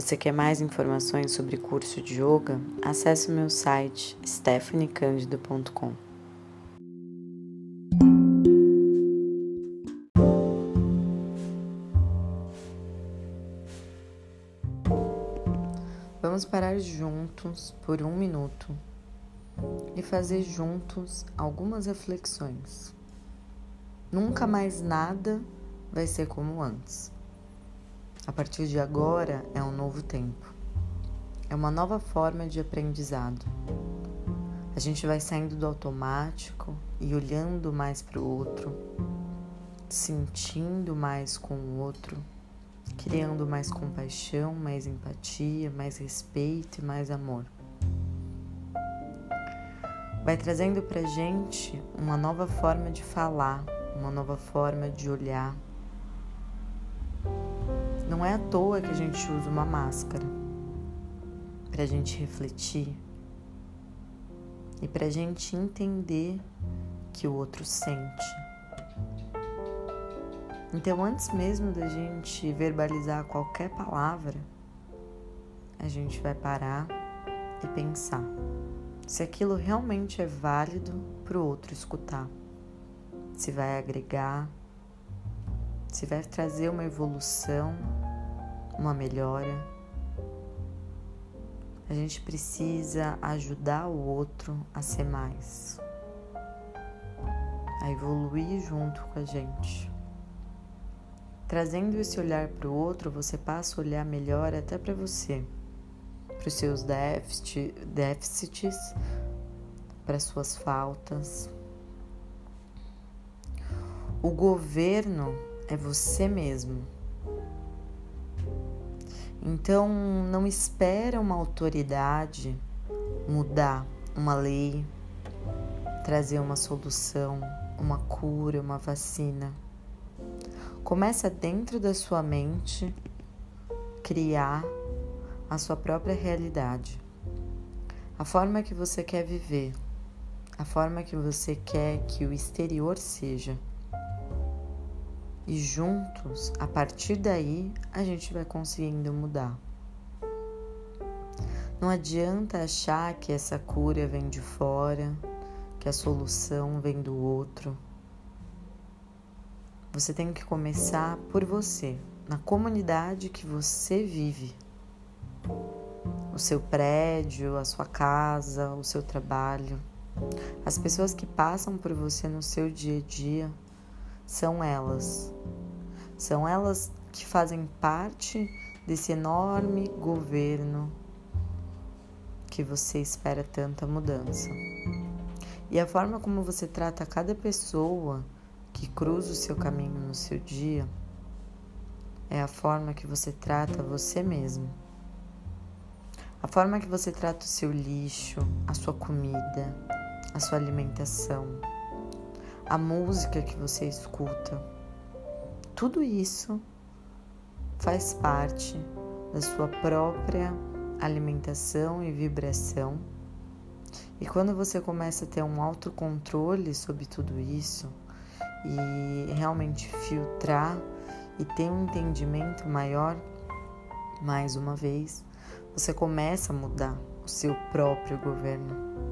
Você quer mais informações sobre curso de yoga? Acesse o meu site stephaniecandido.com. Vamos parar juntos por um minuto e fazer juntos algumas reflexões. Nunca mais nada vai ser como antes. A partir de agora é um novo tempo. É uma nova forma de aprendizado. A gente vai saindo do automático e olhando mais para o outro, sentindo mais com o outro, criando mais compaixão, mais empatia, mais respeito e mais amor. Vai trazendo para gente uma nova forma de falar, uma nova forma de olhar não é à toa que a gente usa uma máscara para a gente refletir e para a gente entender que o outro sente. Então, antes mesmo da gente verbalizar qualquer palavra, a gente vai parar e pensar se aquilo realmente é válido para o outro escutar, se vai agregar, se vai trazer uma evolução uma melhora. A gente precisa ajudar o outro a ser mais, a evoluir junto com a gente. Trazendo esse olhar para o outro, você passa a olhar melhor até para você, para os seus déficits, para suas faltas. O governo é você mesmo. Então, não espera uma autoridade mudar uma lei, trazer uma solução, uma cura, uma vacina. Começa dentro da sua mente criar a sua própria realidade. A forma que você quer viver, a forma que você quer que o exterior seja e juntos, a partir daí, a gente vai conseguindo mudar. Não adianta achar que essa cura vem de fora, que a solução vem do outro. Você tem que começar por você, na comunidade que você vive. O seu prédio, a sua casa, o seu trabalho. As pessoas que passam por você no seu dia a dia são elas. São elas que fazem parte desse enorme governo que você espera tanta mudança. E a forma como você trata cada pessoa que cruza o seu caminho no seu dia é a forma que você trata você mesmo. A forma que você trata o seu lixo, a sua comida, a sua alimentação a música que você escuta. Tudo isso faz parte da sua própria alimentação e vibração. E quando você começa a ter um autocontrole sobre tudo isso e realmente filtrar e ter um entendimento maior, mais uma vez, você começa a mudar o seu próprio governo.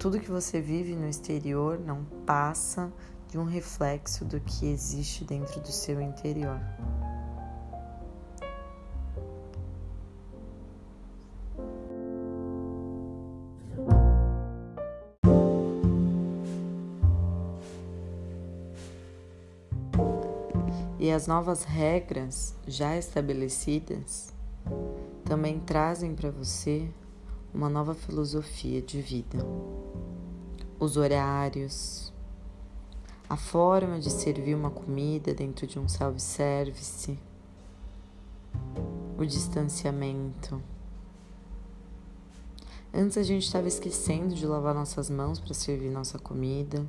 Tudo que você vive no exterior não passa de um reflexo do que existe dentro do seu interior. E as novas regras já estabelecidas também trazem para você uma nova filosofia de vida. Os horários, a forma de servir uma comida dentro de um self-service, o distanciamento. Antes a gente estava esquecendo de lavar nossas mãos para servir nossa comida.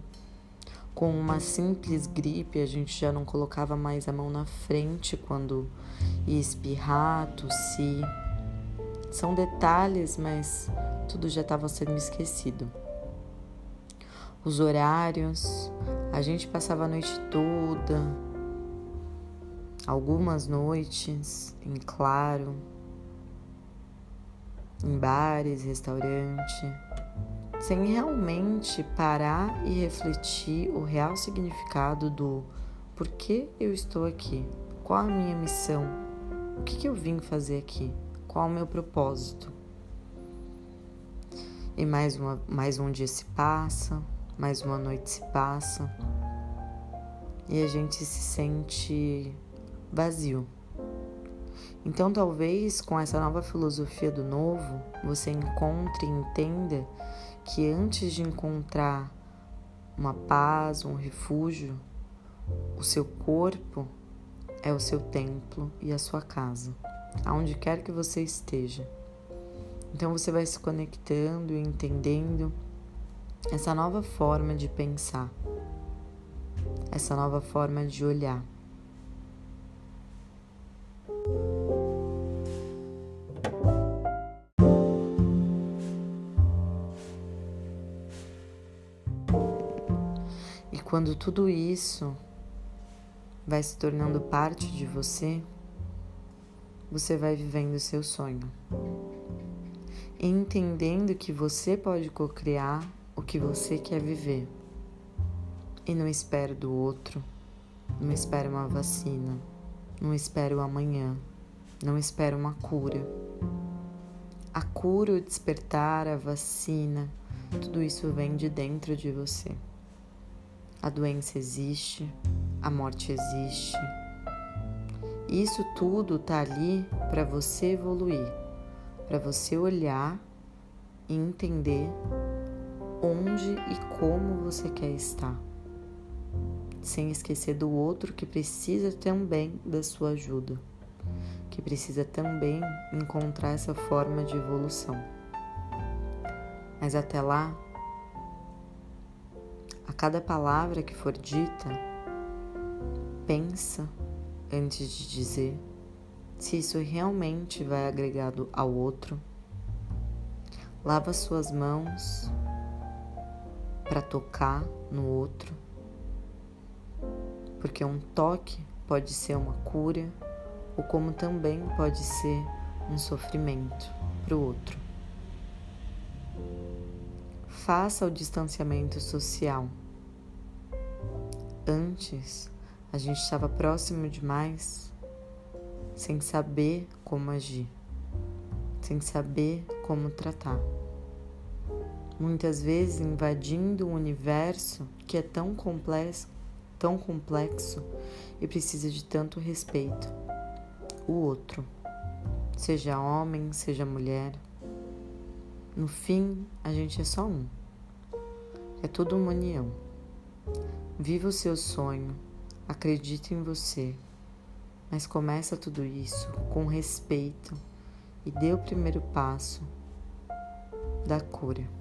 Com uma simples gripe, a gente já não colocava mais a mão na frente quando ia espirrar, tossir. São detalhes, mas tudo já estava sendo esquecido. Os horários, a gente passava a noite toda algumas noites em claro, em bares, restaurante, sem realmente parar e refletir o real significado do por que eu estou aqui, qual a minha missão, o que, que eu vim fazer aqui, qual o meu propósito. E mais, uma, mais um dia se passa, mais uma noite se passa e a gente se sente vazio. Então, talvez com essa nova filosofia do novo, você encontre e entenda que antes de encontrar uma paz, um refúgio, o seu corpo é o seu templo e a sua casa, aonde quer que você esteja. Então você vai se conectando e entendendo essa nova forma de pensar, essa nova forma de olhar. E quando tudo isso vai se tornando parte de você, você vai vivendo seu sonho entendendo que você pode co-criar o que você quer viver. E não espere do outro, não espere uma vacina, não espere o amanhã, não espere uma cura. A cura, o despertar, a vacina, tudo isso vem de dentro de você. A doença existe, a morte existe. Isso tudo tá ali para você evoluir para você olhar e entender onde e como você quer estar, sem esquecer do outro que precisa também da sua ajuda, que precisa também encontrar essa forma de evolução. Mas até lá, a cada palavra que for dita, pensa antes de dizer se isso realmente vai agregado ao outro. Lava suas mãos para tocar no outro, porque um toque pode ser uma cura, ou como também pode ser um sofrimento para o outro. Faça o distanciamento social. Antes, a gente estava próximo demais sem saber como agir, sem saber como tratar. Muitas vezes invadindo um universo que é tão complexo, tão complexo e precisa de tanto respeito. O outro, seja homem, seja mulher. No fim, a gente é só um. É tudo uma união. Viva o seu sonho, acredite em você. Mas começa tudo isso com respeito e dê o primeiro passo da cura.